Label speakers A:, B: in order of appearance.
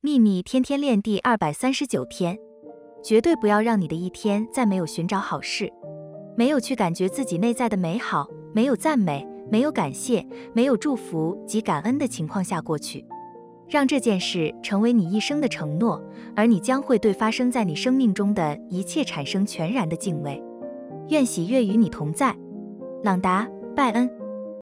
A: 秘密天天练第二百三十九天绝对不要让你的一天再没有寻找好事。没有去感觉自己内在的美好没有赞美没有感谢没有祝福及感恩的情况下过去。让这件事成为你一生的承诺而你将会对发生在你生命中的一切产生全然的敬畏。愿喜悦与你同在。朗达拜恩。